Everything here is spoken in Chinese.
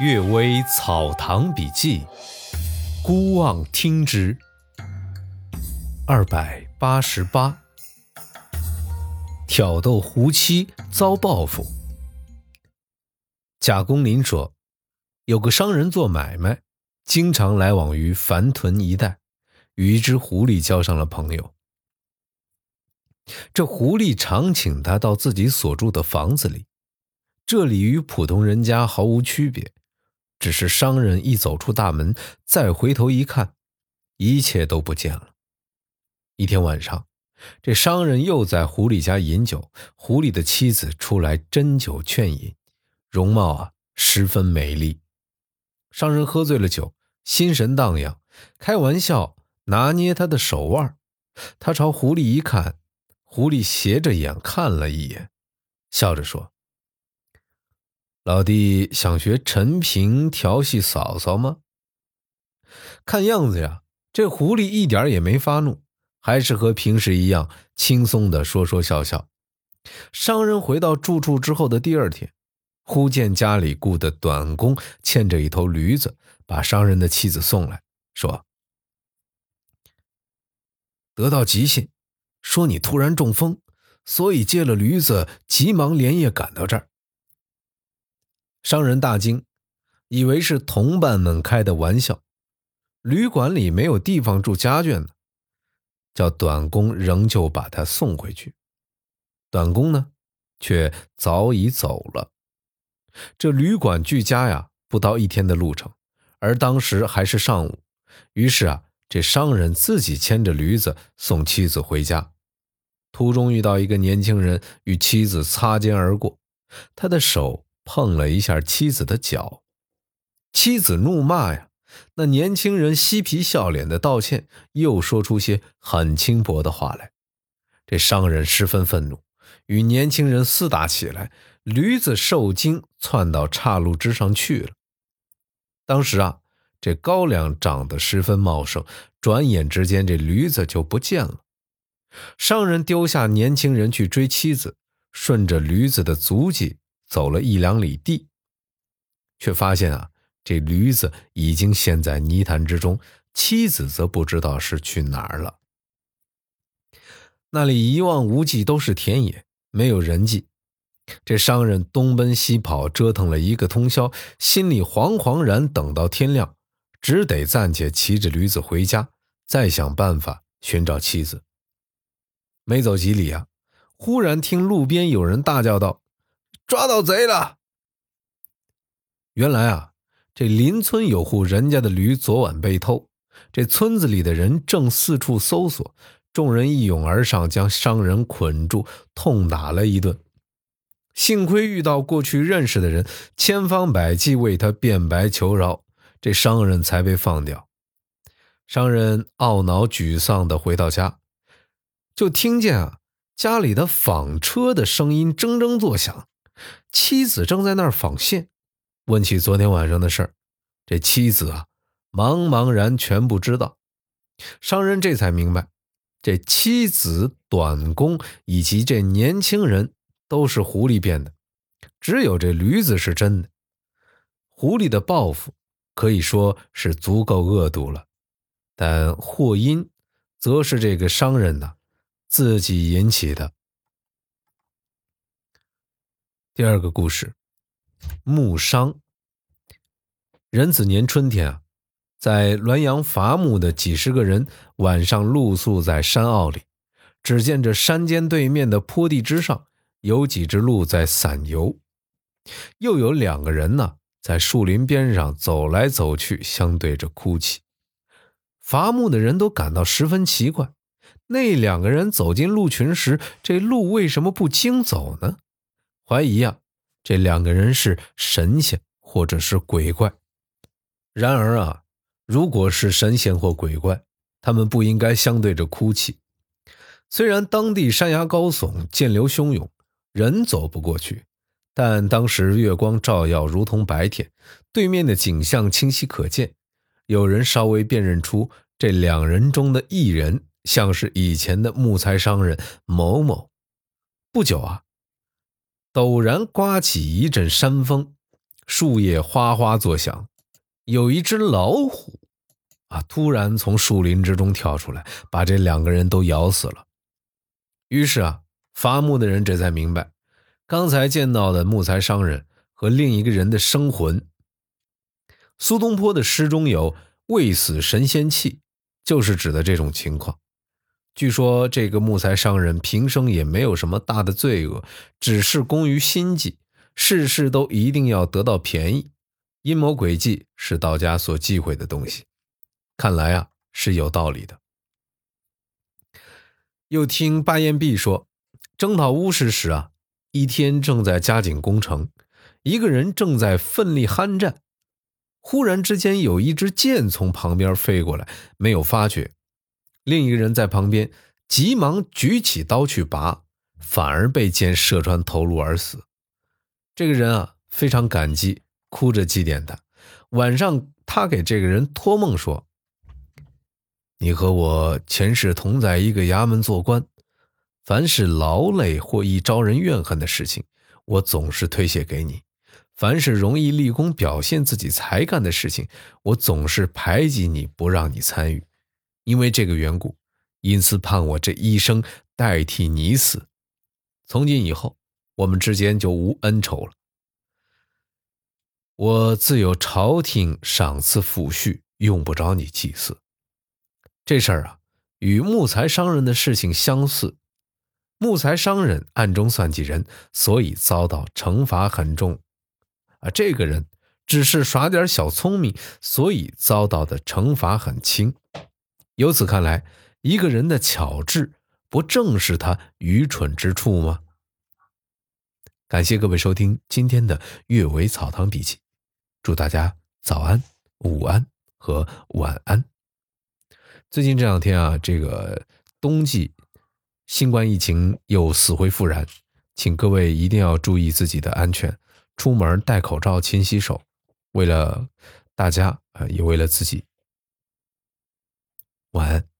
《岳微草堂笔记》，孤望听之。二百八十八，挑逗胡妻遭报复。贾公林说，有个商人做买卖，经常来往于樊屯一带，与一只狐狸交上了朋友。这狐狸常请他到自己所住的房子里，这里与普通人家毫无区别。只是商人一走出大门，再回头一看，一切都不见了。一天晚上，这商人又在狐狸家饮酒，狐狸的妻子出来斟酒劝饮，容貌啊十分美丽。商人喝醉了酒，心神荡漾，开玩笑拿捏他的手腕。他朝狐狸一看，狐狸斜着眼看了一眼，笑着说。老弟想学陈平调戏嫂嫂吗？看样子呀，这狐狸一点也没发怒，还是和平时一样轻松的说说笑笑。商人回到住处之后的第二天，忽见家里雇的短工牵着一头驴子，把商人的妻子送来，说：“得到急信，说你突然中风，所以借了驴子，急忙连夜赶到这儿。”商人大惊，以为是同伴们开的玩笑。旅馆里没有地方住家眷呢，叫短工仍旧把他送回去。短工呢，却早已走了。这旅馆距家呀，不到一天的路程，而当时还是上午。于是啊，这商人自己牵着驴子送妻子回家。途中遇到一个年轻人，与妻子擦肩而过，他的手。碰了一下妻子的脚，妻子怒骂呀。那年轻人嬉皮笑脸的道歉，又说出些很轻薄的话来。这商人十分愤怒，与年轻人厮打起来。驴子受惊，窜到岔路之上去了。当时啊，这高粱长得十分茂盛，转眼之间这驴子就不见了。商人丢下年轻人去追妻子，顺着驴子的足迹。走了一两里地，却发现啊，这驴子已经陷在泥潭之中，妻子则不知道是去哪儿了。那里一望无际，都是田野，没有人迹。这商人东奔西跑，折腾了一个通宵，心里惶惶然。等到天亮，只得暂且骑着驴子回家，再想办法寻找妻子。没走几里啊，忽然听路边有人大叫道。抓到贼了！原来啊，这邻村有户人家的驴昨晚被偷，这村子里的人正四处搜索，众人一拥而上，将商人捆住，痛打了一顿。幸亏遇到过去认识的人，千方百计为他辩白求饶，这商人才被放掉。商人懊恼沮丧地回到家，就听见啊，家里的纺车的声音铮铮作响。妻子正在那儿纺线，问起昨天晚上的事儿，这妻子啊，茫茫然全不知道。商人这才明白，这妻子、短工以及这年轻人都是狐狸变的，只有这驴子是真的。狐狸的报复可以说是足够恶毒了，但祸因则是这个商人呐自己引起的。第二个故事，木商。壬子年春天啊，在滦阳伐木的几十个人晚上露宿在山坳里，只见这山间对面的坡地之上有几只鹿在散游，又有两个人呢在树林边上走来走去，相对着哭泣。伐木的人都感到十分奇怪，那两个人走进鹿群时，这鹿为什么不惊走呢？怀疑啊，这两个人是神仙或者是鬼怪。然而啊，如果是神仙或鬼怪，他们不应该相对着哭泣。虽然当地山崖高耸，涧流汹涌，人走不过去，但当时月光照耀，如同白天，对面的景象清晰可见。有人稍微辨认出这两人中的一人像是以前的木材商人某某。不久啊。陡然刮起一阵山风，树叶哗哗作响，有一只老虎啊，突然从树林之中跳出来，把这两个人都咬死了。于是啊，伐木的人这才明白，刚才见到的木材商人和另一个人的生魂。苏东坡的诗中有“未死神仙气”，就是指的这种情况。据说这个木材商人平生也没有什么大的罪恶，只是工于心计，事事都一定要得到便宜，阴谋诡计是道家所忌讳的东西。看来啊是有道理的。又听巴彦弼说，征讨乌氏时啊，一天正在加紧攻城，一个人正在奋力酣战，忽然之间有一支箭从旁边飞过来，没有发觉。另一个人在旁边急忙举起刀去拔，反而被箭射穿头颅而死。这个人啊非常感激，哭着祭奠他。晚上，他给这个人托梦说：“你和我前世同在一个衙门做官，凡是劳累或易招人怨恨的事情，我总是推卸给你；凡是容易立功表现自己才干的事情，我总是排挤你不让你参与。”因为这个缘故，因此盼我这一生代替你死。从今以后，我们之间就无恩仇了。我自有朝廷赏赐抚恤，用不着你祭祀。这事儿啊，与木材商人的事情相似。木材商人暗中算计人，所以遭到惩罚很重。啊，这个人只是耍点小聪明，所以遭到的惩罚很轻。由此看来，一个人的巧智，不正是他愚蠢之处吗？感谢各位收听今天的《阅微草堂笔记》，祝大家早安、午安和晚安。最近这两天啊，这个冬季新冠疫情又死灰复燃，请各位一定要注意自己的安全，出门戴口罩、勤洗手。为了大家啊，也为了自己。晚安。